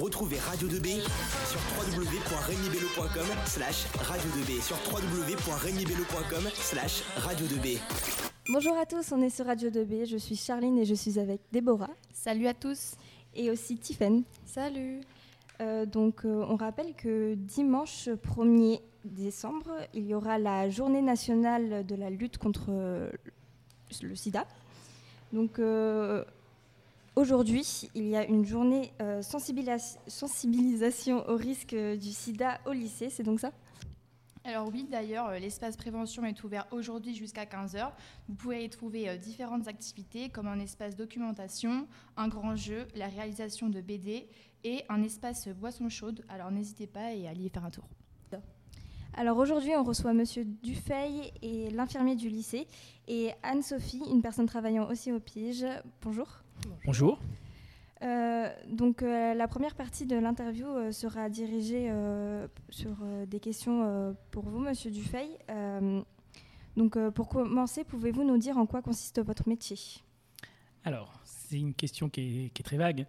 Retrouvez Radio 2B sur www.regnibello.com slash radio 2B sur www.regnibello.com slash radio 2B. Bonjour à tous, on est sur Radio 2B, je suis Charline et je suis avec Déborah. Salut à tous. Et aussi Tiffen. Salut. Euh, donc euh, on rappelle que dimanche 1er décembre, il y aura la journée nationale de la lutte contre euh, le sida. Donc aujourd'hui, il y a une journée sensibilisation au risque du sida au lycée, c'est donc ça? Alors oui, d'ailleurs, l'espace prévention est ouvert aujourd'hui jusqu'à 15h. Vous pouvez y trouver différentes activités comme un espace documentation, un grand jeu, la réalisation de BD et un espace boisson chaude. Alors n'hésitez pas et allez y faire un tour. Alors aujourd'hui, on reçoit Monsieur Dufeil et l'infirmier du lycée et Anne-Sophie, une personne travaillant aussi au PIGE. Bonjour. Bonjour. Euh, donc euh, la première partie de l'interview euh, sera dirigée sur des questions pour vous, Monsieur Dufeil. donc pour commencer, pouvez-vous nous dire en quoi consiste votre métier? Alors, c'est une question qui est, très vague.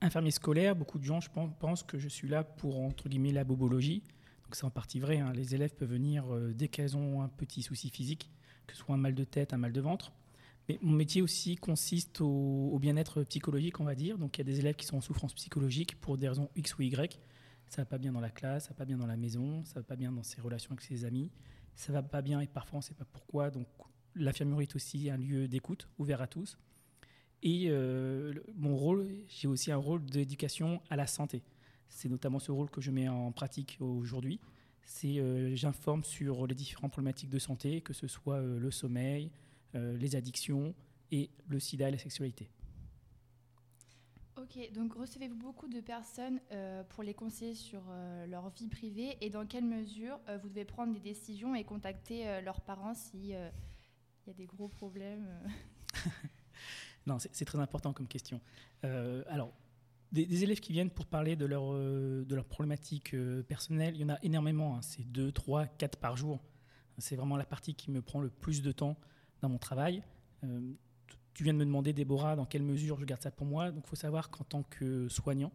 infirmier scolaire, beaucoup de gens je pense, pensent que je suis là pour, entre guillemets, la bobologie. Donc c'est en partie vrai, hein. les élèves peuvent venir dès qu'elles ont un petit souci physique, que ce soit un mal de tête, un mal de ventre. Mon métier aussi consiste au, bien-être psychologique, on va dire. Donc il y a des élèves qui sont en souffrance psychologique pour des raisons X ou Y. Ça va pas bien dans la classe, ça va pas bien dans la maison, ça va pas bien dans ses relations avec ses amis, ça va pas bien et parfois on ne sait pas pourquoi. Donc l'infirmerie est aussi un lieu d'écoute ouvert à tous. Et euh, mon rôle, j'ai aussi un rôle d'éducation à la santé. C'est notamment ce rôle que je mets en pratique aujourd'hui. C'est euh, j'informe sur les différentes problématiques de santé, que ce soit euh, le sommeil, les addictions et le sida et la sexualité. Ok, donc recevez-vous beaucoup de personnes euh, pour les conseiller sur euh, leur vie privée et dans quelle mesure vous devez prendre des décisions et contacter leurs parents s'il y a des gros problèmes Non, c'est très important comme question. alors, des, élèves qui viennent pour parler de leur, de leur problématique personnelle, il y en a énormément. Hein. c'est 2, 3, 4 par jour. C'est vraiment la partie qui me prend le plus de temps dans mon travail. Euh, tu viens de me demander, Déborah, dans quelle mesure je garde ça pour moi. Donc il faut savoir qu'en tant que soignant,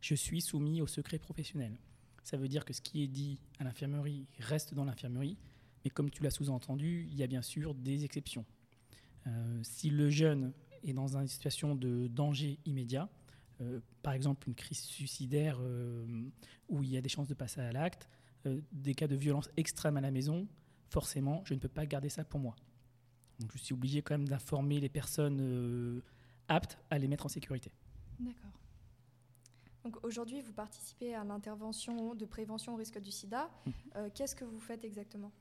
je suis soumis au secret professionnel. Ça veut dire que ce qui est dit à l'infirmerie reste dans l'infirmerie, mais comme tu l'as sous-entendu, il y a bien sûr des exceptions. Euh, si le jeune est dans une situation de danger immédiat, euh, par exemple une crise suicidaire où il y a des chances de passer à l'acte, des cas de violence extrême à la maison, forcément, je ne peux pas garder ça pour moi. Donc je suis obligé quand même d'informer les personnes euh, aptes à les mettre en sécurité. D'accord. Donc aujourd'hui, vous participez à l'intervention de prévention au risque du sida. Mhm. Euh, qu'est-ce que vous faites exactement?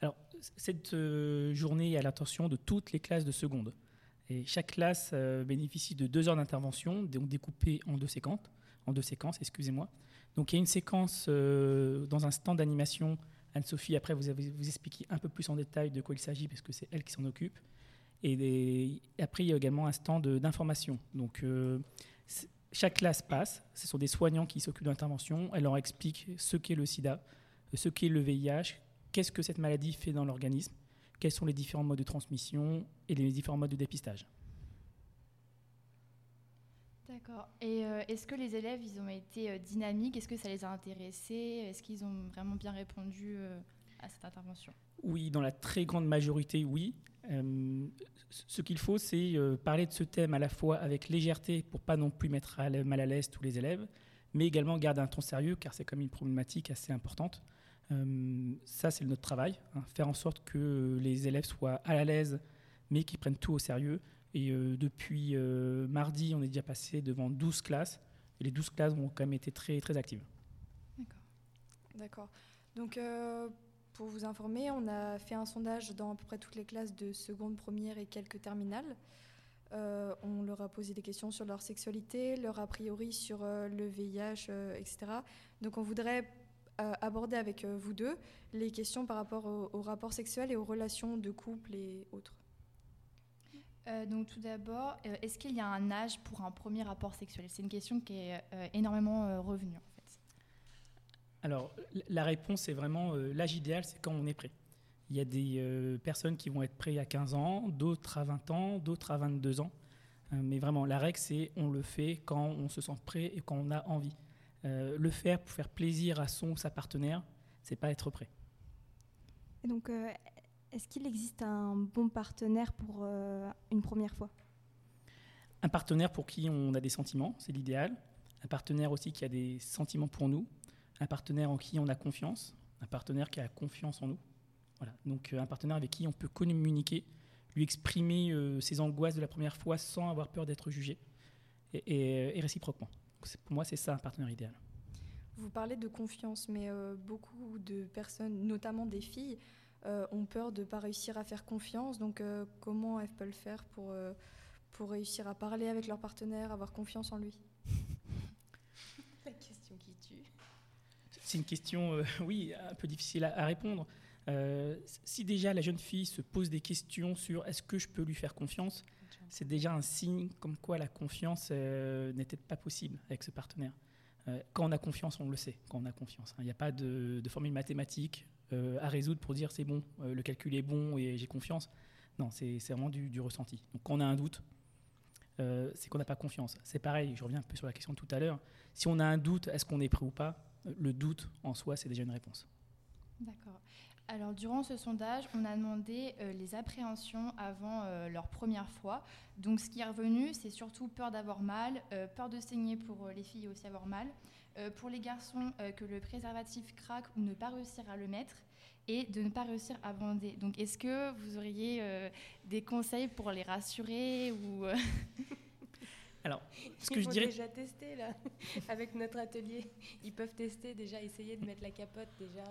Alors, cette euh, journée est à l'intention de toutes les classes de seconde. Et chaque classe bénéficie de deux heures d'intervention, donc découpées en deux séquences. En deux séquences, excusez-moi. Donc il y a une séquence dans un stand d'animation Anne-Sophie, après, vous avez vous expliquer un peu plus en détail de quoi il s'agit, parce que c'est elle qui s'en occupe. Et, après, il y a également un stand d'information. Donc, euh, chaque classe passe. Ce sont des soignants qui s'occupent de l'intervention. Elle leur explique ce qu'est le sida, ce qu'est le VIH, qu'est-ce que cette maladie fait dans l'organisme, quels sont les différents modes de transmission et les différents modes de dépistage. D'accord. Et euh, est-ce que les élèves, ils ont été euh, dynamiques? Est-ce que ça les a intéressés? Est-ce qu'ils ont vraiment bien répondu euh, à cette intervention? Oui, dans la très grande majorité, oui. ce qu'il faut, c'est parler de ce thème à la fois avec légèreté pour pas non plus mettre mal à l'aise tous les élèves, mais également garder un ton sérieux car c'est comme une problématique assez importante. ça, c'est notre travail, hein, faire en sorte que les élèves soient à l'aise, mais qu'ils prennent tout au sérieux et euh, depuis euh, mardi, on est déjà passé devant 12 classes. Et les 12 classes ont quand même été très, très actives. D'accord. D'accord. Donc, euh, pour vous informer, on a fait un sondage dans à peu près toutes les classes de seconde, première et quelques terminales. on leur a posé des questions sur leur sexualité, leur a priori sur le VIH, etc. Donc on voudrait aborder avec vous deux les questions par rapport au, rapport sexuel et aux relations de couple et autres. Euh, donc tout d'abord, euh, est-ce qu'il y a un âge pour un premier rapport sexuel? C'est une question qui est euh, énormément revenue en fait. Alors la réponse est vraiment l'âge idéal, c'est quand on est prêt. Il y a des personnes qui vont être prêtes à 15 ans, d'autres à 20 ans, d'autres à 22 ans. mais vraiment, la règle, c'est on le fait quand on se sent prêt et quand on a envie. le faire pour faire plaisir à son ou sa partenaire, c'est pas être prêt. Et donc, est-ce qu'il existe un bon partenaire pour une première fois? Un partenaire pour qui on a des sentiments, c'est l'idéal. Un partenaire aussi qui a des sentiments pour nous. Un partenaire en qui on a confiance. Un partenaire qui a confiance en nous. Voilà. Donc euh, un partenaire avec qui on peut communiquer, lui exprimer euh, ses angoisses de la première fois sans avoir peur d'être jugé. Et, réciproquement. pour moi, c'est ça un partenaire idéal. Vous parlez de confiance, mais euh, beaucoup de personnes, notamment des filles, ont peur de ne pas réussir à faire confiance. Donc comment elles peuvent le faire pour, pour réussir à parler avec leur partenaire, avoir confiance en lui? La question qui tue. C'est une question, oui, un peu difficile à répondre. Euh, si déjà la jeune fille se pose des questions sur est-ce que je peux lui faire confiance, c'est déjà un signe comme quoi la confiance euh, n'était pas possible avec ce partenaire. Euh, quand on a confiance, on le sait, quand on a confiance. Hein. Il n'y a pas de, formule mathématique à résoudre pour dire c'est bon, le calcul est bon et j'ai confiance. Non, c'est vraiment du, ressenti. Donc quand on a un doute, c'est qu'on n'a pas confiance. C'est pareil, je reviens un peu sur la question de tout à l'heure. Si on a un doute, est-ce qu'on est prêt ou pas? Le doute en soi, c'est déjà une réponse. D'accord. Alors, durant ce sondage, on a demandé euh, les appréhensions avant euh, leur première fois. Donc, ce qui est revenu, c'est surtout peur d'avoir mal, euh, peur de saigner pour les filles aussi avoir mal, pour les garçons, que le préservatif craque ou ne pas réussir à le mettre, et de ne pas réussir à bander. Donc, est-ce que vous auriez des conseils pour les rassurer ou Alors, ce que je dirais. déjà tester là, avec notre atelier. Ils peuvent tester déjà, essayer de mettre la capote déjà.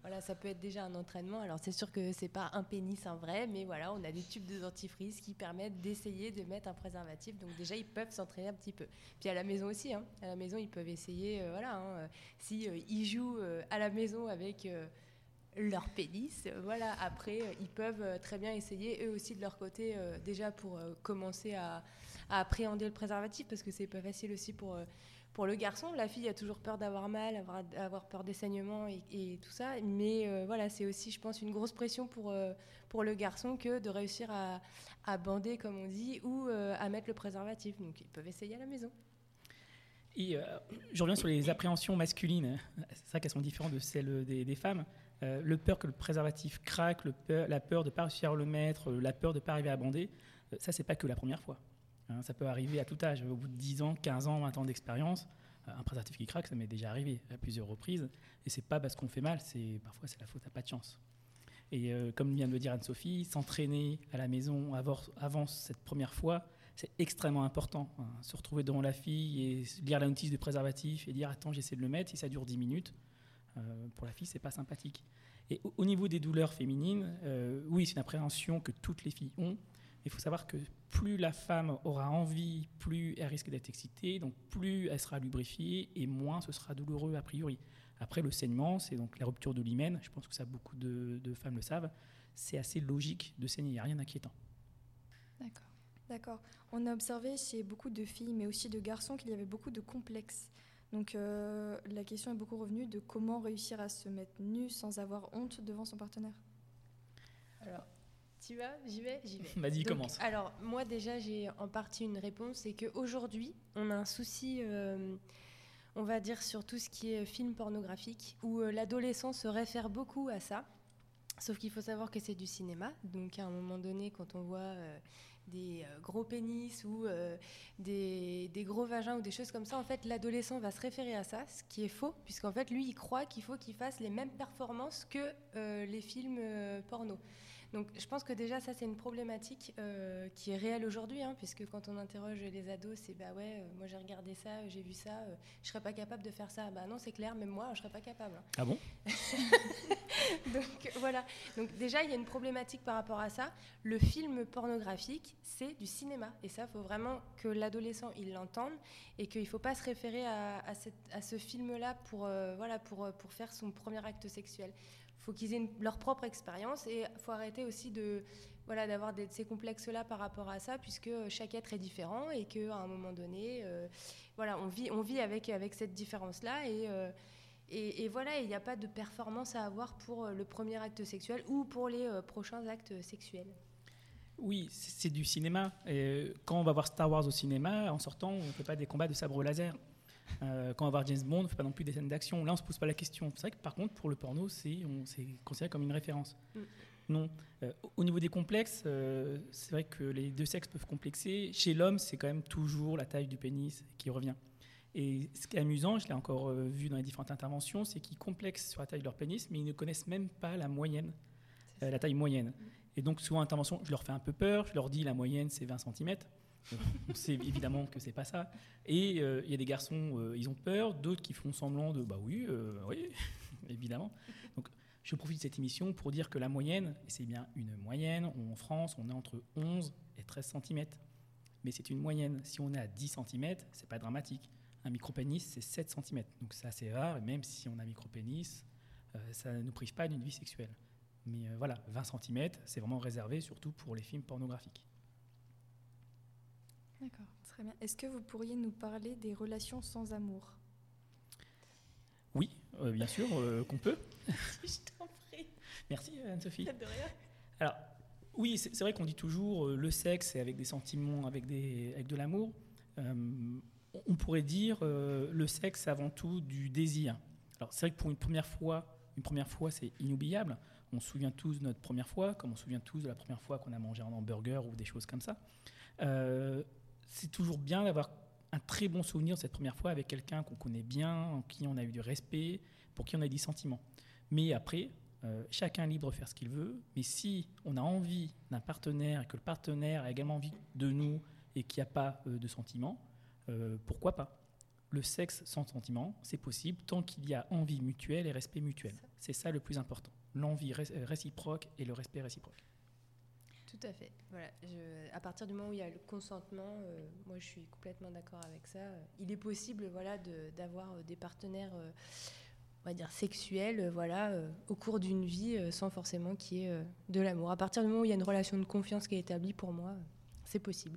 Voilà, ça peut être déjà un entraînement. Alors c'est sûr que c'est pas un pénis, un vrai, mais voilà, on a des tubes de dentifrice qui permettent d'essayer de mettre un préservatif. Donc déjà, ils peuvent s'entraîner un petit peu. Puis à la maison aussi, hein. à la maison, ils peuvent essayer. Euh, voilà, hein. si euh, ils jouent euh, à la maison avec leur pénis, voilà. Après, ils peuvent très bien essayer eux aussi de leur côté déjà pour commencer à, à, appréhender le préservatif parce que c'est pas facile aussi pour pour le garçon, la fille a toujours peur d'avoir mal, avoir, peur des saignements et, tout ça. Mais euh, voilà, c'est aussi, je pense, une grosse pression pour, euh, pour le garçon que de réussir à, bander, comme on dit, ou euh, à mettre le préservatif. Donc, ils peuvent essayer à la maison. Je reviens sur les appréhensions masculines. C'est ça qu'elles sont différentes de celles des, femmes. le peur que le préservatif craque, la peur de ne pas réussir à le mettre, la peur de ne pas arriver à bander, ça, c'est pas que la première fois. Hein, ça peut arriver à tout âge. Au bout de 10 ans, 15 ans, 20 ans d'expérience, euh, un préservatif qui craque, ça m'est déjà arrivé à plusieurs reprises. Et c'est pas parce qu'on fait mal, c'est parfois c'est la faute à pas de chance. Et euh, comme vient de le dire Anne-Sophie, s'entraîner à la maison avant, cette première fois, c'est extrêmement important. Hein. Se retrouver devant la fille et lire la notice de préservatif et dire attends j'essaie de le mettre, si ça dure 10 minutes, euh, pour la fille c'est pas sympathique. Et au, niveau des douleurs féminines, oui c'est une appréhension que toutes les filles ont. Il faut savoir que plus la femme aura envie, plus elle risque d'être excitée, donc plus elle sera lubrifiée et moins ce sera douloureux a priori. Après, le saignement, c'est donc la rupture de l'hymen. Je pense que ça, beaucoup de, femmes le savent. C'est assez logique de saigner, il n'y a rien d'inquiétant. D'accord. D'accord. On a observé chez beaucoup de filles, mais aussi de garçons, qu'il y avait beaucoup de complexes. Donc euh, la question est beaucoup revenue de comment réussir à se mettre nu sans avoir honte devant son partenaire. Alors, tu vas J'y vais J'y vais. Vas-y, commence. Alors, moi, déjà, j'ai en partie une réponse. C'est qu'aujourd'hui, on a un souci, euh, on va dire, sur tout ce qui est film pornographique, où euh, l'adolescent se réfère beaucoup à ça. Sauf qu'il faut savoir que c'est du cinéma. Donc, à un moment donné, quand on voit euh, des gros pénis ou des, des, gros vagins ou des choses comme ça, en fait, l'adolescent va se référer à ça, ce qui est faux, puisqu'en fait, lui, il croit qu'il faut qu'il fasse les mêmes performances que les films porno. Donc je pense que déjà ça c'est une problématique euh, qui est réelle aujourd'hui, hein, puisque quand on interroge les ados, c'est bah ouais, euh, moi j'ai regardé ça, j'ai vu ça, euh, je serais pas capable de faire ça. Bah non, c'est clair, même moi je serais pas capable. Ah bon? Donc voilà. Donc déjà il y a une problématique par rapport à ça. Le film pornographique, c'est du cinéma, et ça faut vraiment que l'adolescent il l'entende et qu'il faut pas se référer à, à, ce film-là pour voilà pour pour faire son premier acte sexuel faut qu'ils aient leur propre expérience et faut arrêter aussi de voilà d'avoir ces complexes là par rapport à ça puisque chaque être est différent et qu'à un moment donné euh, voilà on vit on vit avec avec cette différence là et euh, et, voilà, il n'y a pas de performance à avoir pour le premier acte sexuel ou pour les euh, prochains actes sexuels. Oui, c'est du cinéma. Et quand on va voir Star Wars au cinéma, en sortant, on ne fait pas des combats de sabre laser. Euh, quand on va voir James Bond, on ne fait pas non plus des scènes d'action. Là, on ne se pose pas la question. C'est vrai que par contre, pour le porno, c'est considéré comme une référence. Mm. Non. Euh, au niveau des complexes, euh, c'est vrai que les deux sexes peuvent complexer. Chez l'homme, c'est quand même toujours la taille du pénis qui revient. Et ce qui est amusant, je l'ai encore vu dans les différentes interventions, c'est qu'ils complexent sur la taille de leur pénis, mais ils ne connaissent même pas la moyenne, la taille moyenne. Et donc, souvent, intervention, je leur fais un peu peur, je leur dis la moyenne, c'est 20 cm. On sait évidemment que c'est pas ça. Et euh, il y a des garçons, euh, ils ont peur, d'autres qui font semblant de bah oui, euh, oui, évidemment. Donc je profite de cette émission pour dire que la moyenne, et c'est bien une moyenne, en France, on est entre 11 et 13 cm. Mais c'est une moyenne. Si on est à 10 cm, c'est pas dramatique. Un micropénis, c'est 7 cm. Donc c'est assez rare, et même si on a un micropénis, ça ne nous prive pas d'une vie sexuelle. Mais voilà, 20 cm, c'est vraiment réservé surtout pour les films pornographiques. D'accord, très bien. Est-ce que vous pourriez nous parler des relations sans amour? Oui, euh, bien sûr euh, qu'on peut. Je t'en prie. Merci Anne-Sophie. De rien. Alors, oui, c'est vrai qu'on dit toujours euh, le sexe c'est avec des sentiments, avec, des, avec de l'amour. on pourrait dire le sexe c'est avant tout du désir. Alors c'est vrai que pour une première fois, une première fois c'est inoubliable. On se souvient tous de notre première fois, comme on se souvient tous de la première fois qu'on a mangé un hamburger ou des choses comme ça c'est toujours bien d'avoir un très bon souvenir de cette première fois avec quelqu'un qu'on connaît bien, en qui on a eu du respect, pour qui on a des sentiments. Mais après, euh, chacun est libre de faire ce qu'il veut. Mais si on a envie d'un partenaire et que le partenaire a également envie de nous et qu'il n'y a pas euh, de sentiments, euh, pourquoi pas? Le sexe sans sentiment, c'est possible tant qu'il y a envie mutuelle et respect mutuel. C'est ça le plus important. L'envie réciproque et le respect réciproque. À fait. Voilà. partir du moment où il y a le consentement, euh, moi je suis complètement d'accord avec ça. Il est possible voilà, d'avoir euh, des partenaires euh, on va dire sexuels voilà, au cours d'une vie sans forcément qu'il y ait de l'amour. À partir du moment où il y a une relation de confiance qui est établie, pour moi, c'est possible.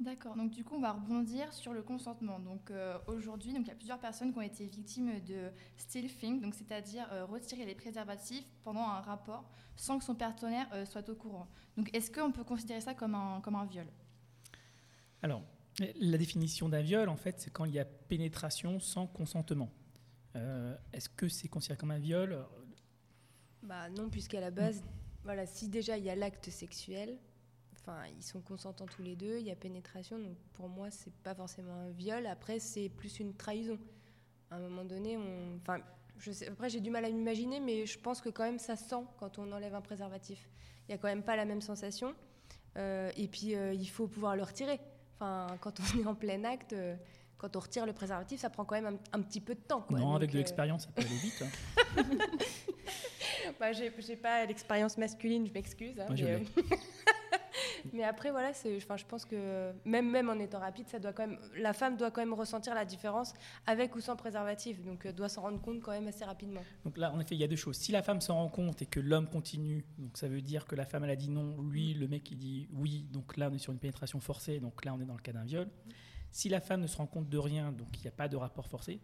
D'accord, donc du coup on va rebondir sur le consentement. Donc aujourd'hui, donc il y a plusieurs personnes qui ont été victimes de stealthing, donc c'est-à-dire retirer les préservatifs pendant un rapport sans que son partenaire soit au courant. Donc est-ce qu'on peut considérer ça comme un, comme un viol? Alors, la définition d'un viol, en fait, c'est quand il y a pénétration sans consentement. Euh, est-ce que c'est considéré comme un viol? Bah non, puisqu'à la base, voilà, si déjà il y a l'acte sexuel, enfin ils sont consentants tous les deux, il y a pénétration, donc pour moi c'est pas forcément un viol. Après c'est plus une trahison. À un moment donné, on, enfin, je sais, après j'ai du mal à m'imaginer, mais je pense que quand même ça sent quand on enlève un préservatif il n'y a quand même pas la même sensation. Euh, et puis, euh, il faut pouvoir le retirer. Enfin, quand on est en plein acte, euh, quand on retire le préservatif, ça prend quand même un, petit peu de temps. Non, avec de l'expérience, ça peut aller vite. Hein. bah, j'ai pas l'expérience masculine, je m'excuse. Hein, mais après, voilà, je pense que même, en étant rapide, la femme doit quand même ressentir la différence avec ou sans préservatif. Donc, euh, doit s'en rendre compte quand même assez rapidement. Donc là, en effet, il y a deux choses. Si la femme s'en rend compte et que l'homme continue, donc ça veut dire que la femme, a dit non, lui, le mec, il dit oui. Donc là, on est sur une pénétration forcée. Donc là, on est dans le cas d'un viol. Si la femme ne se rend compte de rien, donc il n'y a pas de rapport forcé.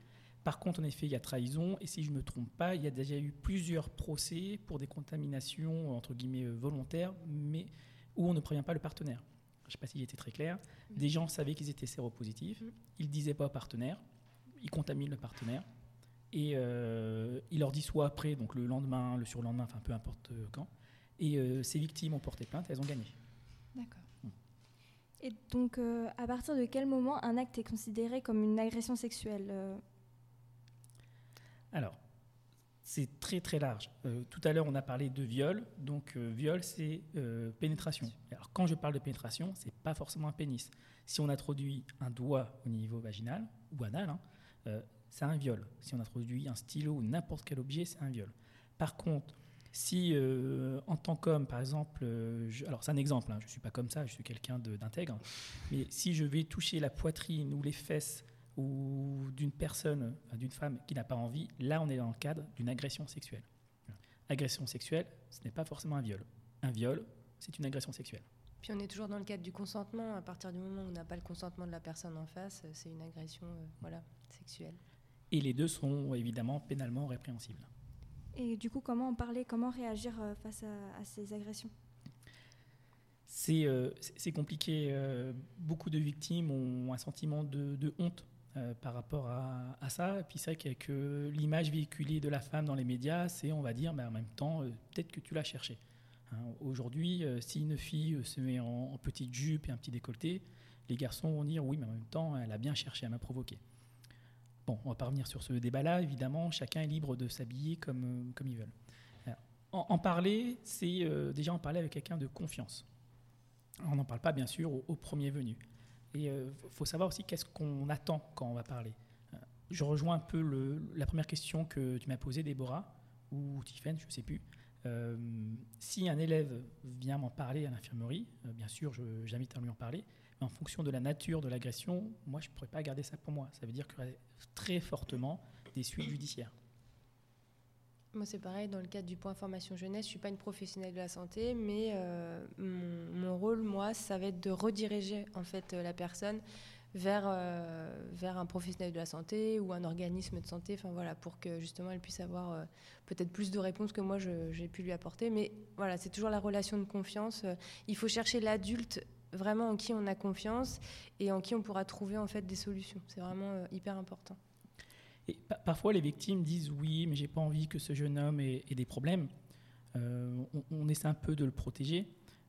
Par contre, en effet, il y a trahison. Et si je ne me trompe pas, il y a déjà eu plusieurs procès pour des contaminations, entre guillemets, euh, volontaires, mais où on ne prévient pas le partenaire. Je ne sais pas s'il était très clair. Des gens savaient qu'ils étaient séropositifs, ils ne disaient pas au partenaire, ils contaminent le partenaire, et euh, il leur dit soit après, donc le lendemain, le surlendemain, enfin peu importe euh, quand, et euh, ces victimes ont porté plainte, elles ont gagné. D'accord. Hmm. Et donc, à partir de quel moment un acte est considéré comme une agression sexuelle Alors, c'est très très large. Euh, tout à l'heure, on a parlé de viol. Donc, euh, viol, c'est euh, pénétration. Alors, quand je parle de pénétration, c'est pas forcément un pénis. Si on introduit un doigt au niveau vaginal ou anal, hein, c'est un viol. Si on introduit un stylo ou n'importe quel objet, c'est un viol. Par contre, si en tant qu'homme, par exemple, alors c'est un exemple, hein, je ne suis pas comme ça, je suis quelqu'un d'intègre, mais si je vais toucher la poitrine ou les fesses ou d'une personne, d'une femme qui n'a pas envie, là on est dans le cadre d'une agression sexuelle. Agression sexuelle, ce n'est pas forcément un viol. Un viol, c'est une agression sexuelle. Puis on est toujours dans le cadre du consentement. À partir du moment où on n'a pas le consentement de la personne en face, c'est une agression euh, voilà, sexuelle. Et les deux sont évidemment pénalement répréhensibles. Et du coup, comment en parler, comment réagir euh, face à, ces agressions? C'est compliqué. beaucoup de victimes ont un sentiment de, honte par rapport à, ça. Et puis c'est vrai que l'image véhiculée de la femme dans les médias, c'est on va dire, mais en même temps, peut-être que tu l'as cherché. Hein, aujourd'hui, si une fille se met en, petite jupe et un petit décolleté, les garçons vont dire oui, mais en même temps, elle a bien cherché à me provoquer. Bon, on va pas revenir sur ce débat-là, évidemment, chacun est libre de s'habiller comme, euh, comme ils veulent. En, parler, c'est euh, déjà en parler avec quelqu'un de confiance. On n'en parle pas, bien sûr, au, premier venu. Et il euh, faut savoir aussi qu'est-ce qu'on attend quand on va parler. je rejoins un peu la première question que tu m'as posée, Déborah, ou Tiffen, je ne sais plus. si un élève vient m'en parler à l'infirmerie, bien sûr, j'invite à lui en parler, en fonction de la nature de l'agression, moi, je ne pourrais pas garder ça pour moi. Ça veut dire qu'il y aurait très fortement des suites judiciaires. Moi, c'est pareil, dans le cadre du point formation jeunesse, je ne suis pas une professionnelle de la santé, mais euh, mon, rôle, moi, ça va être de rediriger en fait la personne vers, euh, vers un professionnel de la santé ou un organisme de santé, voilà, pour que justement elle puisse avoir euh, peut-être plus de réponses que moi j'ai pu lui apporter. Mais voilà, c'est toujours la relation de confiance. il faut chercher l'adulte vraiment en qui on a confiance et en qui on pourra trouver en fait des solutions. C'est vraiment euh, hyper important. Et parfois, les victimes disent oui, mais j'ai pas envie que ce jeune homme ait, des problèmes. Euh, on, essaie un peu de le protéger,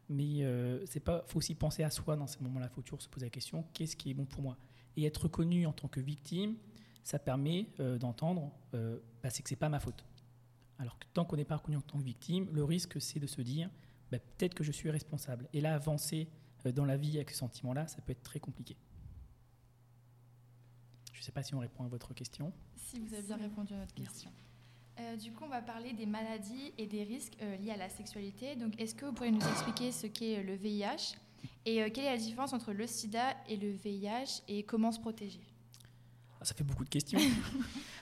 mais euh, c'est pas. Faut aussi penser à soi dans ces moments-là. Faut toujours se poser la question qu'est-ce qui est bon pour moi? Et être reconnu en tant que victime, ça permet d'entendre bah, c'est que c'est pas ma faute. Alors que tant qu'on n'est pas reconnu en tant que victime, le risque c'est de se dire bah, peut-être que je suis responsable. Et là, avancer euh, dans la vie avec ce sentiment-là, ça peut être très compliqué. Je ne sais pas si on répond à votre question. Si vous avez bien répondu à votre question. Euh, du coup, on va parler des maladies et des risques euh, liés à la sexualité. Donc, est-ce que vous pourriez nous expliquer ce qu'est le VIH et quelle est la différence entre le sida et le VIH et comment se protéger? Ah, Ça fait beaucoup de questions.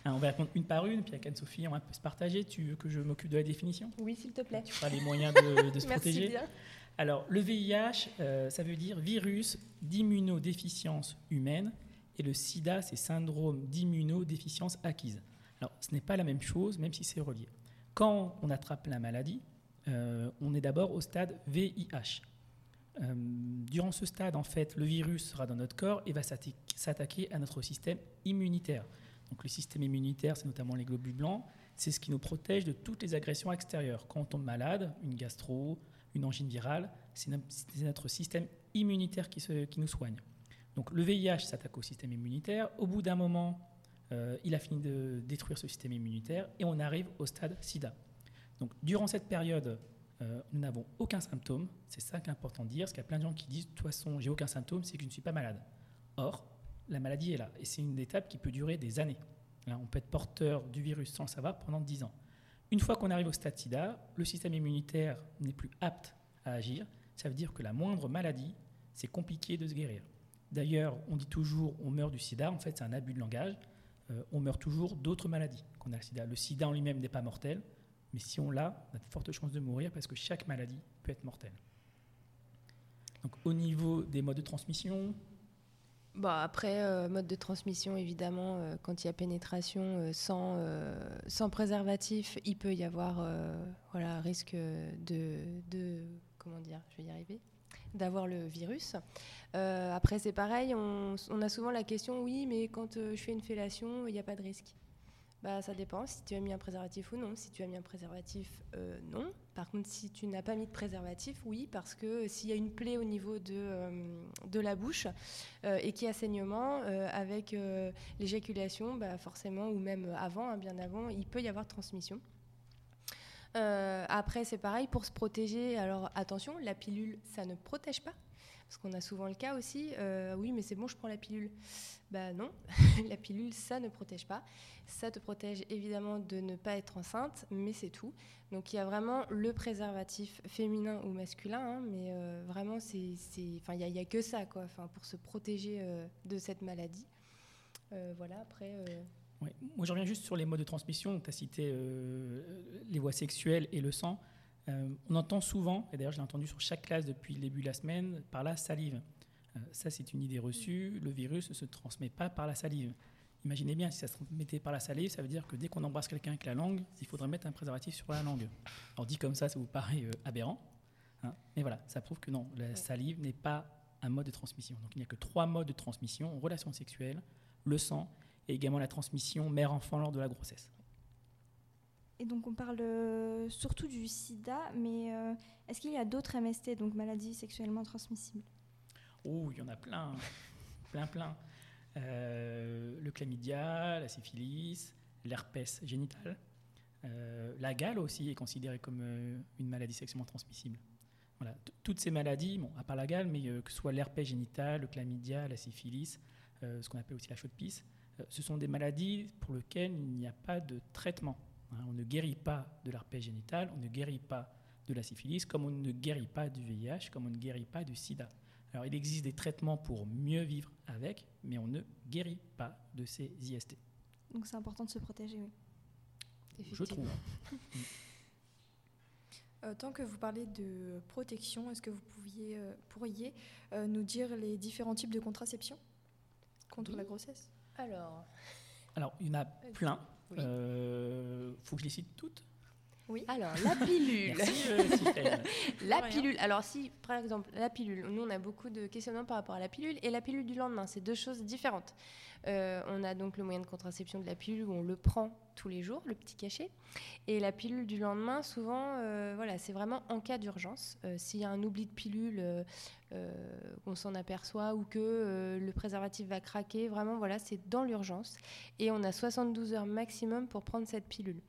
Hein, on va répondre une par une, puis à Anne-Sophie, on va se partager. Tu veux que je m'occupe de la définition? Oui, s'il te plaît. Tu feras les moyens de, de se Merci protéger. Bien. Alors, le VIH, euh, ça veut dire virus d'immunodéficience humaine, et le sida, c'est syndrome d'immunodéficience acquise. Alors, ce n'est pas la même chose, même si c'est relié. Quand on attrape la maladie, euh, on est d'abord au stade VIH. Euh, durant ce stade, en fait, le virus sera dans notre corps et va s'attaquer à notre système immunitaire. Donc, le système immunitaire, c'est notamment les globules blancs, c'est ce qui nous protège de toutes les agressions extérieures. Quand on tombe malade, une gastro, une angine virale, c'est notre système immunitaire qui, nous soigne. Donc le VIH s'attaque au système immunitaire. Au bout d'un moment, euh, il a fini de détruire ce système immunitaire et on arrive au stade SIDA. Donc durant cette période, euh, nous n'avons aucun symptôme. C'est ça qui est important de dire, parce qu'il y a plein de gens qui disent de toute façon, j'ai aucun symptôme, c'est que je ne suis pas malade. Or, la maladie est là et c'est une étape qui peut durer des années. on peut être porteur du virus sans le savoir pendant 10 ans. Une fois qu'on arrive au stade sida, le système immunitaire n'est plus apte à agir. Ça veut dire que la moindre maladie, c'est compliqué de se guérir. D'ailleurs, on dit toujours on meurt du sida. En fait, c'est un abus de langage. Euh, on meurt toujours d'autres maladies qu'on a le sida. Le sida en lui-même n'est pas mortel, mais si on l'a, on a de fortes chances de mourir parce que chaque maladie peut être mortelle. Donc, au niveau des modes de transmission, Bah après, euh, mode de transmission, évidemment, euh, quand il y a pénétration sans, sans préservatif, il peut y avoir voilà, risque de, de, Comment dire Je vais y arriver d'avoir le virus. après, c'est pareil, on, a souvent la question, oui, mais quand je fais une fellation, il n'y a pas de risque. Bah, ça dépend si tu as mis un préservatif ou non. Si tu as mis un préservatif, euh, non. Par contre, si tu n'as pas mis de préservatif, oui, parce que s'il y a une plaie au niveau de, euh, de la bouche euh, et qu'il y a saignement, avec l'éjaculation, bah, forcément, ou même avant, hein, bien avant, il peut y avoir transmission. Après, c'est pareil, pour se protéger, alors attention, la pilule, ça ne protège pas. Parce qu'on a souvent le cas aussi, oui, mais c'est bon, je prends la pilule. Bah non, la pilule, ça ne protège pas. Ça te protège évidemment de ne pas être enceinte, mais c'est tout. Donc il y a vraiment le préservatif féminin ou masculin, hein, mais euh, vraiment, il n'y a, que ça quoi, pour se protéger euh, de cette maladie. Euh, voilà, après. Moi, je reviens juste sur les modes de transmission. Tu as cité les voies sexuelles et le sang. on entend souvent, et d'ailleurs je l'ai entendu sur chaque classe depuis le début de la semaine, par la salive. ça, c'est une idée reçue. Le virus ne se transmet pas par la salive. Imaginez bien, si ça se mettait par la salive, ça veut dire que dès qu'on embrasse quelqu'un avec la langue, il faudrait mettre un préservatif sur la langue. Alors dit comme ça, ça vous paraît euh, aberrant. Hein. Mais voilà, ça prouve que non, la salive n'est pas un mode de transmission. Donc il n'y a que trois modes de transmission relations sexuelles, le sang et également la transmission mère-enfant lors de la grossesse. Et donc on parle euh, surtout du sida, mais euh, est-ce qu'il y a d'autres MST, donc maladies sexuellement transmissibles? Oh, il y en a plein, plein, plein. Euh, le chlamydia, la syphilis, l'herpès génital. la gale aussi est considérée comme une maladie sexuellement transmissible. Voilà, toutes ces maladies, bon, à part la gale, mais que ce soit l'herpès génital, le chlamydia, la syphilis, ce qu'on appelle aussi la chaude pisse, ce sont des maladies pour lesquelles il n'y a pas de traitement. Hein, on ne guérit pas de l'herpès génital, on ne guérit pas de la syphilis, comme on ne guérit pas du VIH, comme on ne guérit pas du sida. Alors il existe des traitements pour mieux vivre avec, mais on ne guérit pas de ces IST. Donc c'est important de se protéger, oui. Je trouve. Euh, tant que vous parlez de protection, est-ce que vous pouviez, euh, pourriez euh, nous dire les différents types de contraception contre la grossesse? Alors. Alors, il y en a plein. Il euh, faut que je les cite toutes oui. Alors, la pilule. Euh, la pilule. Alors, si, par exemple, la pilule, nous, on a beaucoup de questionnements par rapport à la pilule et la pilule du lendemain. C'est deux choses différentes. Euh, on a donc le moyen de contraception de la pilule où on le prend tous les jours, le petit cachet. Et la pilule du lendemain, souvent, voilà, c'est vraiment en cas d'urgence. S'il y a un oubli de pilule, qu'on s'en aperçoit ou que le préservatif va craquer, vraiment, voilà, c'est dans l'urgence. Et on a 72 heures maximum pour prendre cette pilule.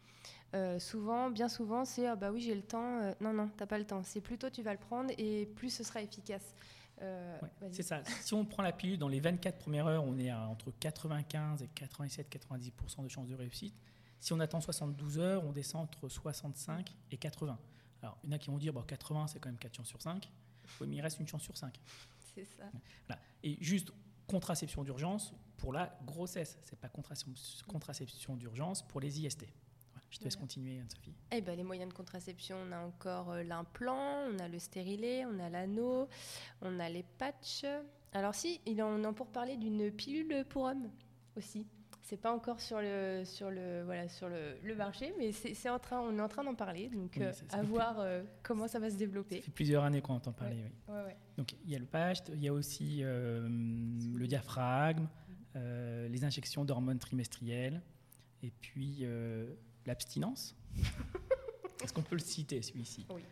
Euh, souvent, bien souvent, c'est ah bah oui, j'ai le temps. Euh, non, non, t'as pas le temps. C'est plutôt tu vas le prendre et plus ce sera efficace. Euh, c'est ça. Si on prend la pilule dans les 24 premières heures, on est à entre 95 et 87-90% de chances de réussite. Si on attend 72 heures, on descend entre 65 et 80. Alors, il y en a qui vont dire bon, 80, c'est quand même 4 chances sur 5. Oui, mais il reste une chance sur 5. C'est ça. Et juste contraception d'urgence pour la grossesse. C'est pas contraception, contraception d'urgence pour les IST. Je te laisse continuer, Anne-Sophie. Eh ben, les moyens de contraception, on a encore euh, l'implant, on a le stérilet, on a l'anneau, on a les patchs. Alors si, il en, on en pour parler d'une pilule pour hommes aussi. C'est pas encore sur le sur le voilà sur le, le marché, mais c'est en train, on est en train d'en parler, donc euh, à voir euh, comment ça va se développer. Ça fait plusieurs années qu'on entend parler. Oui. donc il y a le patch, il y a aussi le diaphragme, les injections d'hormones trimestrielles, et puis l'abstinence. Est-ce qu'on peut le citer, celui-ci Oui.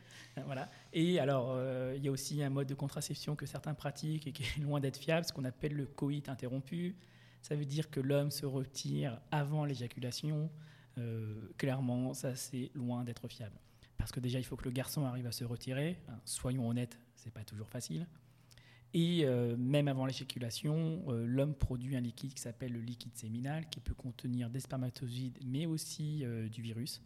Voilà. Et alors, euh, il y a aussi un mode de contraception que certains pratiquent et qui est loin d'être fiable, ce qu'on appelle le coït interrompu. Ça veut dire que l'homme se retire avant l'éjaculation. Euh, clairement, ça, c'est loin d'être fiable. Parce que déjà, il faut que le garçon arrive à se retirer. soyons honnêtes, c'est pas toujours facile. Et euh, même avant l'éjaculation, euh, l'homme produit un liquide qui s'appelle le liquide séminal, qui peut contenir des spermatozoïdes, mais aussi euh, du virus.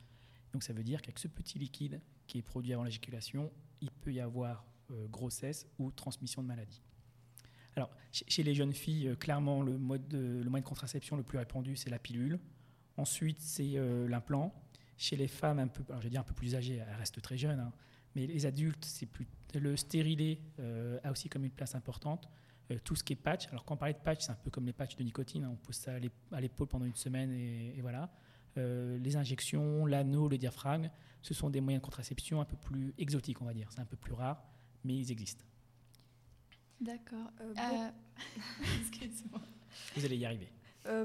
Donc ça veut dire qu'avec ce petit liquide qui est produit avant l'éjaculation, il peut y avoir grossesse ou transmission de maladie. Alors, chez les jeunes filles, clairement, le, mode de, moyen de contraception le plus répandu, c'est la pilule. Ensuite, c'est l'implant. Chez les femmes, un peu, je dire un peu plus âgées, elles restent très jeunes, hein, mais les adultes, c'est plus le stérilet euh, a aussi comme une place importante. Euh, tout ce qui est patch, alors quand on parlait de patch, c'est un peu comme les patchs de nicotine, hein. on pose ça à l'épaule pendant une semaine et, voilà. Euh, les injections, l'anneau, le diaphragme, ce sont des moyens de contraception un peu plus exotiques, on va dire. C'est un peu plus rare, mais ils existent. D'accord. Excusez-moi. Vous allez y arriver.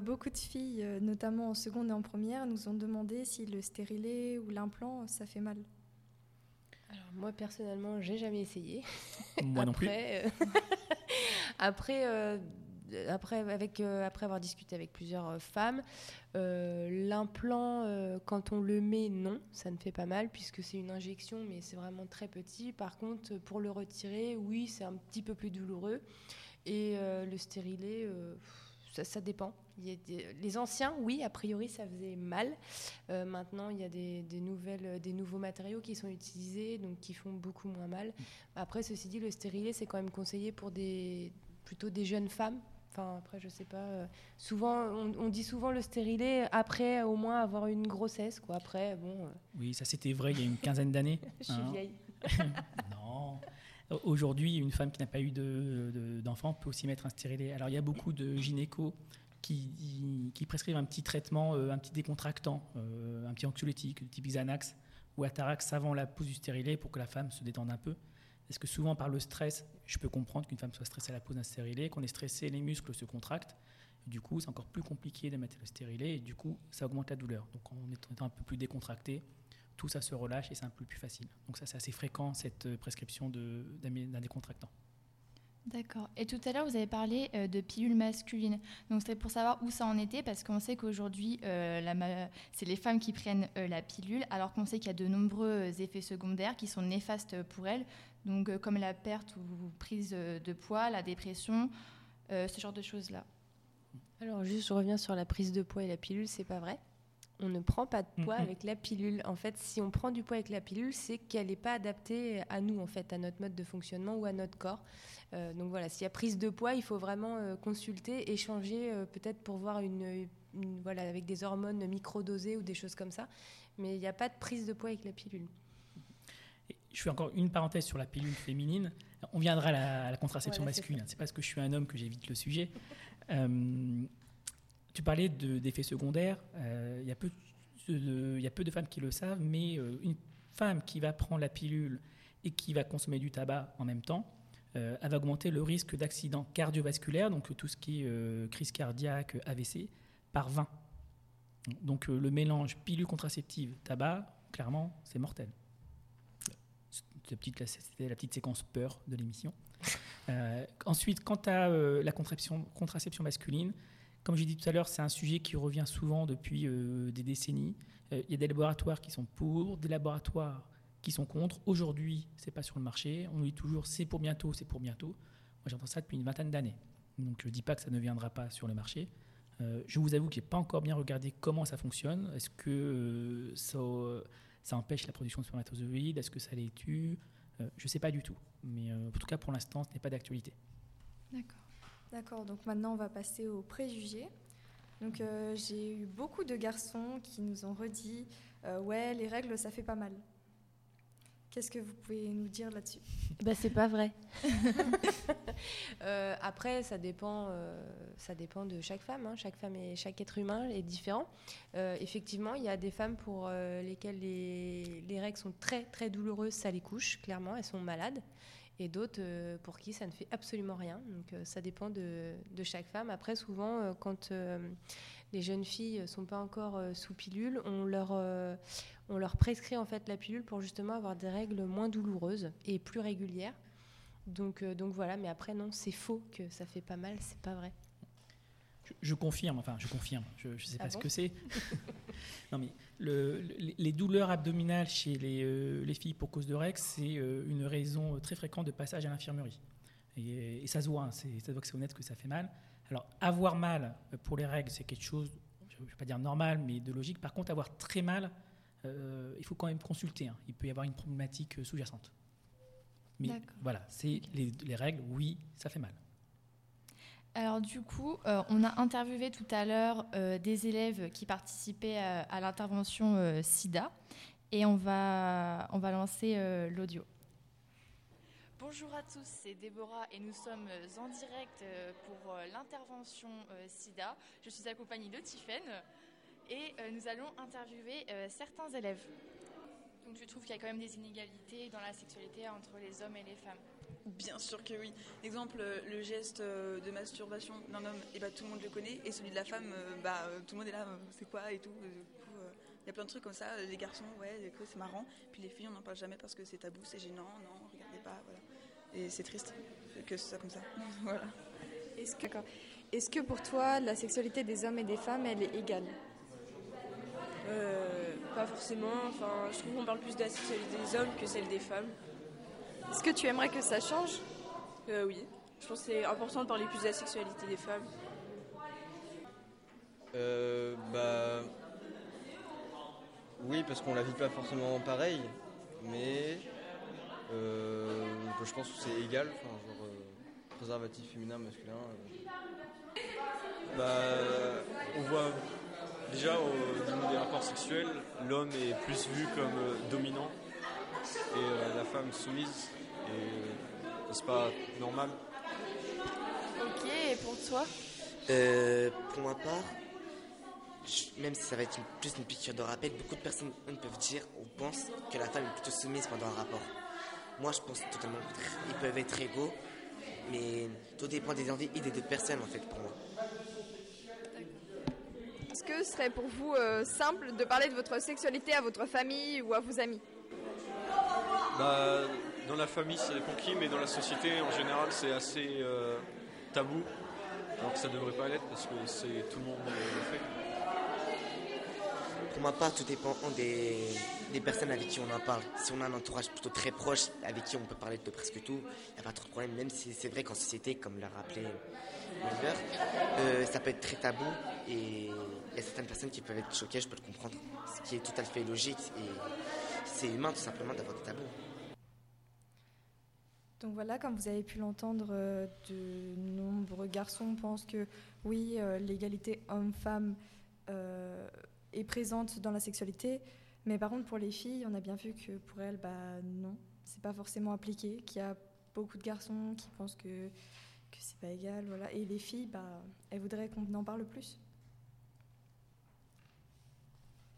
beaucoup de filles, notamment en seconde et en première, nous ont demandé si le stérilet ou l'implant, ça fait mal. Alors, moi, personnellement, j'ai jamais essayé. Moi non plus. Euh, après, euh, après, avec, euh, après avoir discuté avec plusieurs femmes, l'implant, quand on le met, non, ça ne fait pas mal puisque c'est une injection, mais c'est vraiment très petit. Par contre, pour le retirer, oui, c'est un petit peu plus douloureux. Et le stérilet, ça, dépend. Les anciens, oui, a priori, ça faisait mal. Euh, maintenant, il y a des, nouvelles, des nouveaux matériaux qui sont utilisés, donc qui font beaucoup moins mal. Après, ceci dit, le stérilet, c'est quand même conseillé pour des, plutôt des jeunes femmes. Enfin, après, je sais pas. Euh, souvent, on, dit souvent le stérilet après au moins avoir une grossesse, quoi. Après, bon. Euh. Oui, ça c'était vrai il y a une quinzaine d'années. je suis hein. vieille. non. Aujourd'hui, une femme qui n'a pas eu d'enfant peut aussi mettre un stérilet. Alors, il y a beaucoup de gynécos qui, prescrivent un petit traitement, euh, un petit décontractant, euh, un petit anxiolytique, type Xanax ou Atarax avant la pose du stérilet pour que la femme se détende un peu. Est-ce que souvent par le stress, je peux comprendre qu'une femme soit stressée à la pose d'un stérilet, qu'on est stressé, les muscles se contractent. Du coup, c'est encore plus compliqué de mettre le stérilet et du coup, ça augmente la douleur. Donc, en étant un peu plus décontracté, tout ça se relâche et c'est un peu plus facile. Donc, ça, c'est assez fréquent, cette euh, prescription d'un décontractant. D'accord. Et tout à l'heure, vous avez parlé euh, de pilules masculines. Donc, c'était pour savoir où ça en était, parce qu'on sait qu'aujourd'hui, euh, c'est les femmes qui prennent la pilule, alors qu'on sait qu'il y a de nombreux effets secondaires qui sont néfastes pour elles, donc comme la perte ou prise de poids, la dépression, ce genre de choses-là. Alors juste, je reviens sur la prise de poids et la pilule, c'est pas vrai. On ne prend pas de poids avec la pilule. En fait, si on prend du poids avec la pilule, c'est qu'elle n'est pas adaptée à nous, en fait, à notre mode de fonctionnement ou à notre corps. Euh, donc voilà, s'il y a prise de poids, il faut vraiment euh, consulter, échanger, euh, peut-être pour voir une, voilà, avec des hormones microdosées ou des choses comme ça. Mais il n'y a pas de prise de poids avec la pilule. je fais encore une parenthèse sur la pilule féminine. On viendra à la, contraception masculine. C'est parce que je suis un homme que j'évite le sujet. Euh, tu parlais d'effets secondaires. Euh, il y, a peu de, y a peu de femmes qui le savent, mais euh, une femme qui va prendre la pilule et qui va consommer du tabac en même temps, elle va augmenter le risque d'accident cardiovasculaire, donc tout ce qui est crise cardiaque, AVC, par 20. Donc le mélange pilule contraceptive, tabac, clairement, c'est mortel. C'était la petite séquence peur de l'émission. Euh, ensuite, quant à euh, la contraception, masculine, comme j'ai dit tout à l'heure, c'est un sujet qui revient souvent depuis euh, des décennies. Il y a des laboratoires qui sont pour, des laboratoires qui sont contre. Aujourd'hui, c'est pas sur le marché. On dit toujours c'est pour bientôt, c'est pour bientôt. Moi, j'entends ça depuis une vingtaine d'années. Donc, je ne dis pas que ça ne viendra pas sur le marché. je vous avoue que j'ai pas encore bien regardé comment ça fonctionne. Est-ce que ça, empêche la production de spermatozoïdes? Est-ce que ça les tue? Je ne sais pas du tout. Mais euh, en tout cas, pour l'instant, ce n'est pas d'actualité. D'accord. D'accord, donc maintenant on va passer aux préjugés. Donc euh, j'ai eu beaucoup de garçons qui nous ont redit euh, ouais les règles ça fait pas mal. Qu'est-ce que vous pouvez nous dire là-dessus? Bah, C'est pas vrai. après, ça dépend, ça dépend de chaque femme. Hein. Chaque femme et chaque être humain est différent. effectivement, il y a des femmes pour lesquelles les, les, règles sont très très douloureuses, ça les couche, clairement, elles sont malades et d'autres euh, pour qui ça ne fait absolument rien. Donc euh, ça dépend de, chaque femme. Après, souvent, euh, quand les jeunes filles ne sont pas encore sous pilule, on leur, on leur prescrit en fait la pilule pour justement avoir des règles moins douloureuses et plus régulières. Donc, donc voilà, mais après non, c'est faux que ça fait pas mal, c'est pas vrai. Je, confirme, enfin je confirme, je ne sais pas ah ce que c'est. non mais les douleurs abdominales chez euh, les, filles pour cause de règles, c'est euh, une raison très fréquente de passage à l'infirmerie. Et, ça se voit, hein, ça voit que c'est honnête que ça fait mal. Alors, avoir mal pour les règles, c'est quelque chose, je ne vais pas dire normal, mais de logique. Par contre, avoir très mal, euh, il faut quand même consulter. Hein. Il peut y avoir une problématique sous-jacente. Mais voilà, c'est les règles, oui, ça fait mal. Alors du coup, euh, on a interviewé tout à l'heure euh, des élèves qui participaient à, l'intervention euh, SIDA et on va, on va lancer l'audio. Bonjour à tous, c'est Déborah et nous sommes en direct pour l'intervention SIDA. Je suis accompagnée de Tiffaine et nous allons interviewer certains élèves. Donc tu trouves qu'il y a quand même des inégalités dans la sexualité entre les hommes et les femmes Bien sûr que oui. Exemple, euh, le geste euh, de masturbation d'un homme, et eh bah, tout le monde le connaît, et celui de la femme, euh, bah, tout le monde est là, c'est quoi et tout. Il y a plein de trucs comme ça. Les garçons, ouais, c'est marrant. Puis les filles, on n'en parle jamais parce que c'est tabou, c'est gênant, non, regardez pas, voilà. Et c'est triste que ce soit comme ça. voilà. Est-ce que, est que pour toi, la sexualité des hommes et des femmes, elle est égale? Pas forcément. Enfin, je trouve qu'on parle plus de la sexualité des hommes que celle des femmes. Est-ce que tu aimerais que ça change euh, Oui. Je pense que c'est important de parler plus de la sexualité des femmes. Euh, bah. Oui, parce qu'on la vit pas forcément pareil, mais euh, je pense que c'est égal, enfin, genre euh, préservatif féminin, masculin. Bah, on voit déjà au niveau des rapports sexuels, l'homme est plus vu comme dominant et la femme soumise. Et c'est pas normal? Ok, et pour toi? Euh, Pour ma part, même si ça va être plus une picture de rappel, beaucoup de personnes peuvent dire ou pensent que la femme est plutôt soumise pendant un rapport. Moi, je pense totalement Ils peuvent être égaux, mais tout dépend des envies et des deux personnes, en fait, pour moi. Est-ce que ce serait pour vous euh, simple de parler de votre sexualité à votre famille ou à vos amis? Bah, Dans la famille, dépend qui, mais dans la société, en général, c'est assez euh, tabou. Donc ça devrait pas l'être parce que c'est tout le monde le fait. Pour ma part, tout dépend des, des, personnes avec qui on en parle. Si on a un entourage plutôt très proche, avec qui on peut parler de presque tout, il n'y a pas trop de problème, même si c'est vrai qu'en société, comme l'a rappelé Oliver, euh, ça peut être très tabou et il y a certaines personnes qui peuvent être choquées, je peux le comprendre. Ce qui est tout à fait logique et c'est humain tout simplement d'avoir des tabous. Donc voilà, comme vous avez pu l'entendre, euh, de nombreux garçons pensent que oui, euh, l'égalité homme-femme est présente dans la sexualité. Mais par contre, pour les filles, on a bien vu que pour elles, bah non, c'est pas forcément appliqué, qu'il y a beaucoup de garçons qui pensent que, que c'est pas égal, voilà. Et les filles, bah, elles voudraient qu'on en parle plus.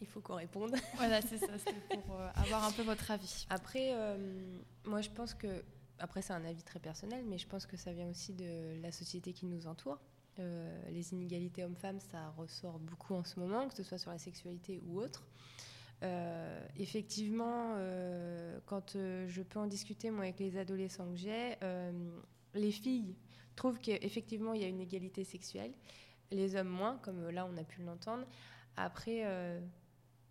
Il faut qu'on réponde. Voilà, c'est ça, c'était pour euh, avoir un peu votre avis. Après, euh, moi je pense que, après c'est un avis très personnel, mais je pense que ça vient aussi de la société qui nous entoure. Euh, les inégalités hommes-femmes, ça ressort beaucoup en ce moment, que ce soit sur la sexualité ou autre. Euh, effectivement, euh, quand je peux en discuter moi avec les adolescents que j'ai, les filles trouvent qu'effectivement il y a une égalité sexuelle, les hommes moins, comme là on a pu l'entendre. Après,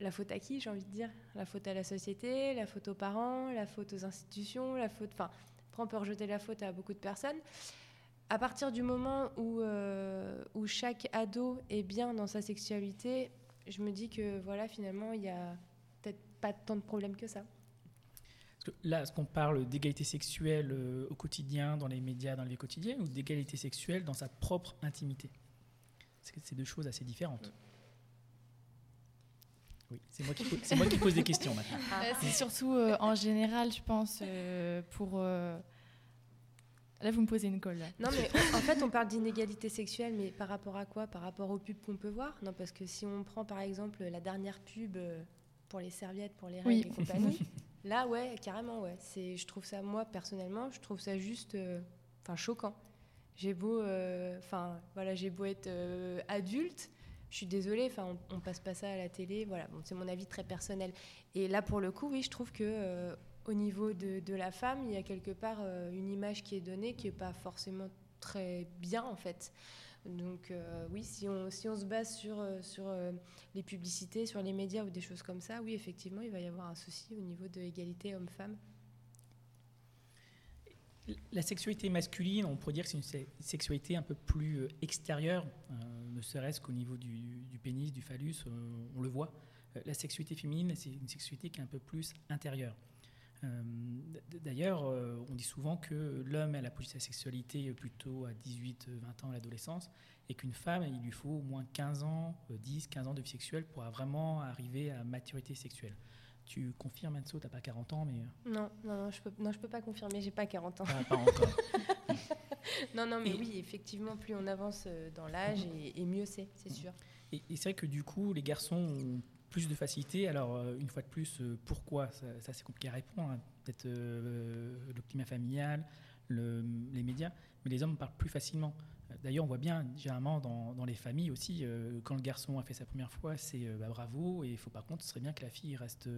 la faute à qui, j'ai envie de dire? La faute à la société, la faute aux parents, la faute aux institutions, la faute. Enfin, on peut rejeter la faute à beaucoup de personnes à partir du moment où, euh, où chaque ado est bien dans sa sexualité, je me dis que voilà, finalement, il n'y a peut-être pas tant de problèmes que ça. Parce que là, est-ce qu'on parle d'égalité sexuelle euh, au quotidien, dans les médias, dans la vie quotidienne, ou d'égalité sexuelle dans sa propre intimité? C'est deux choses assez différentes. Oui, c'est moi, moi, qui pose des questions maintenant. Ah. C'est surtout euh, en général, je pense, pour Là, vous me posez une colle. Non, mais en fait, on parle d'inégalité sexuelle, mais par rapport à quoi? Par rapport aux pubs qu'on peut voir? Non, parce que si on prend par exemple la dernière pub euh, pour les serviettes, pour les règles et compagnie, là, ouais, carrément, ouais. C'est, je trouve ça, moi, personnellement, je trouve ça juste, euh, enfin, choquant. J'ai beau, euh, enfin, voilà, j'ai beau être adulte, je suis désolée, enfin, on, on, passe pas ça à la télé, voilà. C'est mon avis très personnel. Et là, pour le coup, oui, je trouve que au niveau de, la femme, il y a quelque part euh, une image qui est donnée qui n'est pas forcément très bien en fait. Donc euh, oui, si on, si on se base sur, euh, sur les publicités, sur les médias ou des choses comme ça, oui, effectivement, il va y avoir un souci au niveau de l'égalité homme-femme. La sexualité masculine, on pourrait dire que c'est une sexualité un peu plus extérieure, ne serait-ce qu'au niveau du, pénis, du phallus, on le voit. La sexualité féminine, c'est une sexualité qui est un peu plus intérieure. Euh, d'ailleurs, euh, on dit souvent que l'homme a la sa sexualité plutôt à 18-20 ans à l'adolescence et qu'une femme, il lui faut au moins 15 ans, 10, euh, 15 ans de vie sexuelle pour vraiment arriver à maturité sexuelle. Tu confirmes, Anso, tu n'as pas 40 ans, mais... Non, non, non, je peux, non, je peux pas confirmer, j'ai pas 40 ans. Ah, pas encore. non, non, mais oui, effectivement, plus on avance dans l'âge, et, mieux c'est, c'est sûr. Et, et c'est vrai que du coup, les garçons ont plus de facilité. Alors, euh, une fois de plus, euh, pourquoi Ça, c'est compliqué à répondre. Hein. Peut-être euh, le climat familial, les médias, mais les hommes parlent plus facilement. D'ailleurs, on voit bien, généralement, dans, les familles aussi, quand le garçon a fait sa première fois, c'est bah, bravo, et il faut par contre, ce serait bien que la fille reste,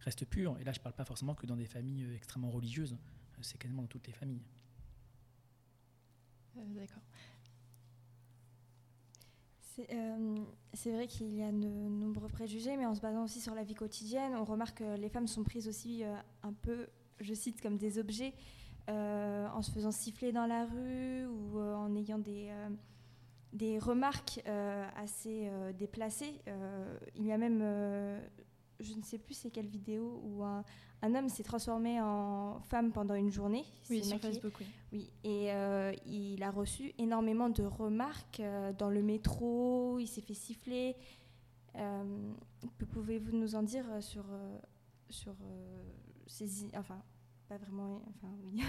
reste pure. Et là, je ne parle pas forcément que dans des familles extrêmement religieuses, c'est quasiment dans toutes les familles. D'accord. Euh, c'est vrai qu'il y a de nombreux préjugés, mais en se basant aussi sur la vie quotidienne, on remarque que les femmes sont prises aussi euh, un peu, je cite, comme des objets, euh, en se faisant siffler dans la rue ou en ayant des, des remarques assez déplacées. il y a même, je ne sais plus c'est quelle vidéo, où un, un homme s'est transformé en femme pendant une journée. Oui, sur Facebook, oui. Oui, et euh, il a reçu énormément de remarques euh, dans le métro, il s'est fait siffler. Euh, pouvez-vous nous en dire sur, sur ces... Enfin, pas vraiment... Enfin, oui,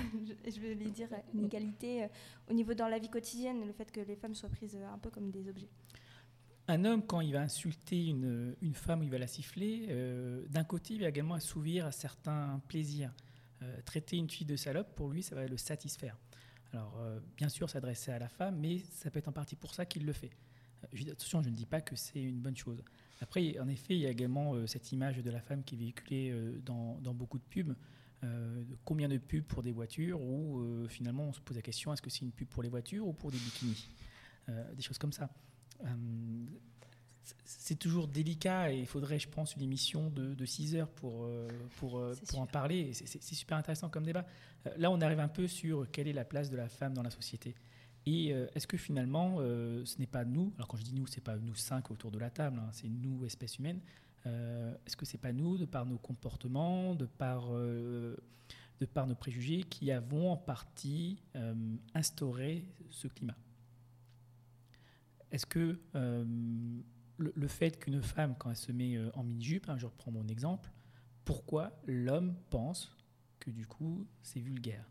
je vais dire l'inégalité au niveau dans la vie quotidienne, le fait que les femmes soient prises un peu comme des objets un homme, quand il va insulter une, femme ou il va la siffler, euh, d'un côté, il va également assouvir à certains plaisirs. traiter une fille de salope, pour lui, ça va le satisfaire. Alors, bien sûr, s'adresser à la femme, mais ça peut être en partie pour ça qu'il le fait. attention, je ne dis pas que c'est une bonne chose. Après, en effet, il y a également cette image de la femme qui est véhiculée dans, dans beaucoup de pubs. Euh, combien de pubs pour des voitures ou euh, finalement on se pose la question est-ce que c'est une pub pour les voitures ou pour des bikinis euh, Des choses comme ça. c'est toujours délicat et il faudrait, je pense, une émission de, 6 heures pour, pour, pour en parler. C'est super intéressant comme débat. là, on arrive un peu sur quelle est la place de la femme dans la société. Et est-ce que finalement, ce n'est pas nous, alors quand je dis nous, c'est pas nous cinq autour de la table, hein, c'est nous, espèces humaines, euh, est-ce que c'est pas nous, de par nos comportements, de par, euh, de par nos préjugés, qui avons en partie euh, instauré ce climat? Est-ce que le, fait qu'une femme, quand elle se met en mini-jupe, hein, je reprends mon exemple, pourquoi l'homme pense que du coup c'est vulgaire?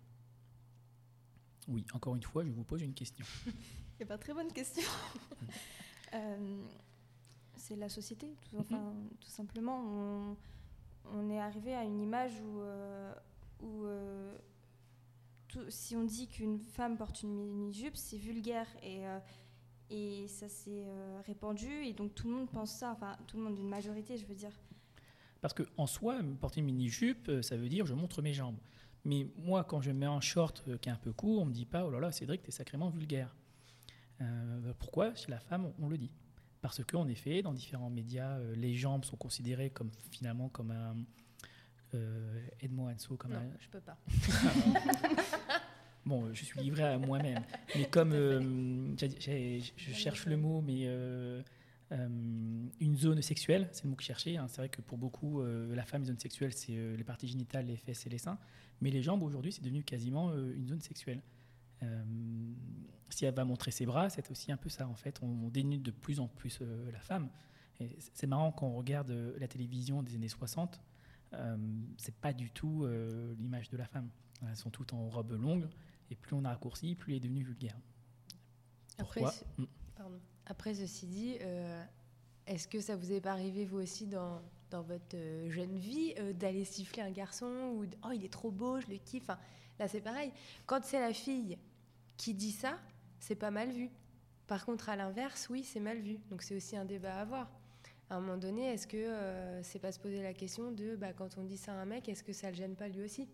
Oui, encore une fois, je vous pose une question. C'est pas très bonne question. c'est la société, tout, mhm. tout simplement. On, est arrivé à une image où, euh, où euh, si on dit qu'une femme porte une mini-jupe, c'est vulgaire et, euh, et ça s'est répandu et donc tout le monde pense ça, enfin tout le monde, une majorité, je veux dire. Parce qu'en soi, porter une mini-jupe, ça veut dire je montre mes jambes. Mais moi, quand je mets un short qui est un peu court, on me dit pas, oh là là, Cédric, t'es sacrément vulgaire. pourquoi? Chez la femme, on le dit parce qu'en effet, dans différents médias, euh, les jambes sont considérées comme finalement comme un. Euh, Aide-moi, Anso, comme non, un. je peux pas. bon, je suis livré à moi-même. Mais comme. Euh, je cherche le mot, mais. une zone sexuelle, c'est le mot que je cherchais. Hein. C'est vrai que pour beaucoup, la femme, une zone sexuelle, c'est les parties génitales, les fesses et les seins. Mais les jambes, aujourd'hui, c'est devenu quasiment une zone sexuelle. Euh, si elle va montrer ses bras, c'est aussi un peu ça en fait. On, dénude de plus en plus euh, la femme. Et c'est marrant quand on regarde euh, la télévision des années 60, c'est pas du tout l'image de la femme. Elles sont toutes en robe longue, et plus on a raccourci, plus elle est devenue vulgaire. Après, hmm. Après, ceci dit, est-ce que ça vous est pas arrivé vous aussi dans, dans votre jeune vie d'aller siffler un garçon ou oh il est trop beau, je le kiffe. là c'est pareil. Quand c'est la fille qui dit ça, c'est pas mal vu. Par contre, à l'inverse, oui, c'est mal vu. Donc c'est aussi un débat à avoir. À un moment donné, est-ce que euh, c'est pas se poser la question de, bah, quand on dit ça à un mec, est-ce que ça le gêne pas lui aussi?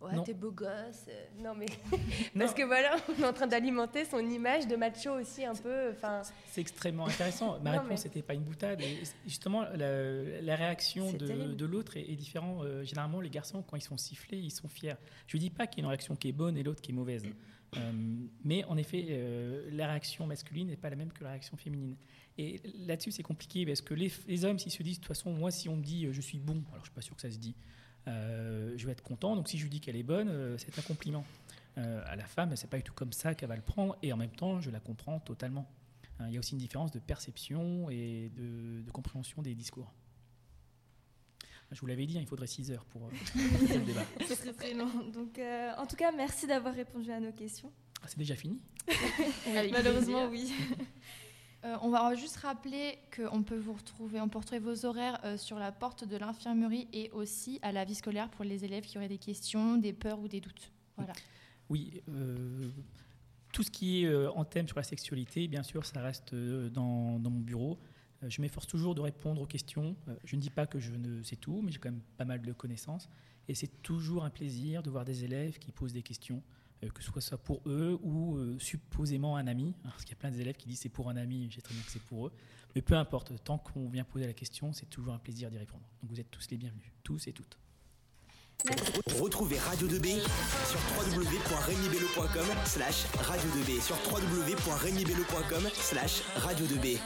Ouais, t'es beau gosse. Euh, non, mais. Parce que voilà, on est en train d'alimenter son image de macho aussi, un peu. Enfin. C'est extrêmement intéressant. Ma réponse n'était pas une boutade. Et justement, la, réaction de, de l'autre est, différente. Euh, généralement, les garçons, quand ils sont sifflés, ils sont fiers. Je ne dis pas qu'il y a une réaction qui est bonne et l'autre qui est mauvaise. Euh, mais en effet, euh, la réaction masculine n'est pas la même que la réaction féminine. Et là-dessus, c'est compliqué parce que les, hommes, s'ils se disent, de toute façon, moi, si on me dit euh, je suis bon, alors je suis pas sûr que ça se dit, je vais être content. Donc si je lui dis qu'elle est bonne, c'est un compliment. à la femme, c'est pas du tout comme ça qu'elle va le prendre. Et en même temps, je la comprends totalement. Hein, il y a aussi une différence de perception et de compréhension des discours. Je vous l'avais dit, hein, il faudrait 6 heures pour, euh, le débat. C'est très très long. Donc, euh, en tout cas, merci d'avoir répondu à nos questions. Ah, c'est déjà fini Malheureusement, oui. Euh, on va juste rappeler qu'on peut vous retrouver, on peut retrouver vos horaires sur la porte de l'infirmerie et aussi à la vie scolaire pour les élèves qui auraient des questions, des peurs ou des doutes. Voilà. Oui, tout ce qui est en thème sur la sexualité, bien sûr, ça reste dans, dans mon bureau. Euh, je m'efforce toujours de répondre aux questions. Euh, je ne dis pas que je ne sais tout, mais j'ai quand même pas mal de connaissances. Et c'est toujours un plaisir de voir des élèves qui posent des questions, euh, que ce soit pour eux ou supposément un ami. Parce qu'il y a plein d'élèves qui disent c'est pour un ami, j'ai très bien que c'est pour eux. Mais peu importe, tant qu'on vient poser la question, c'est toujours un plaisir d'y répondre. Donc vous êtes tous les bienvenus, tous et toutes. Retrouvez Radio 2B sur slash radio 2B sur slash radio 2B.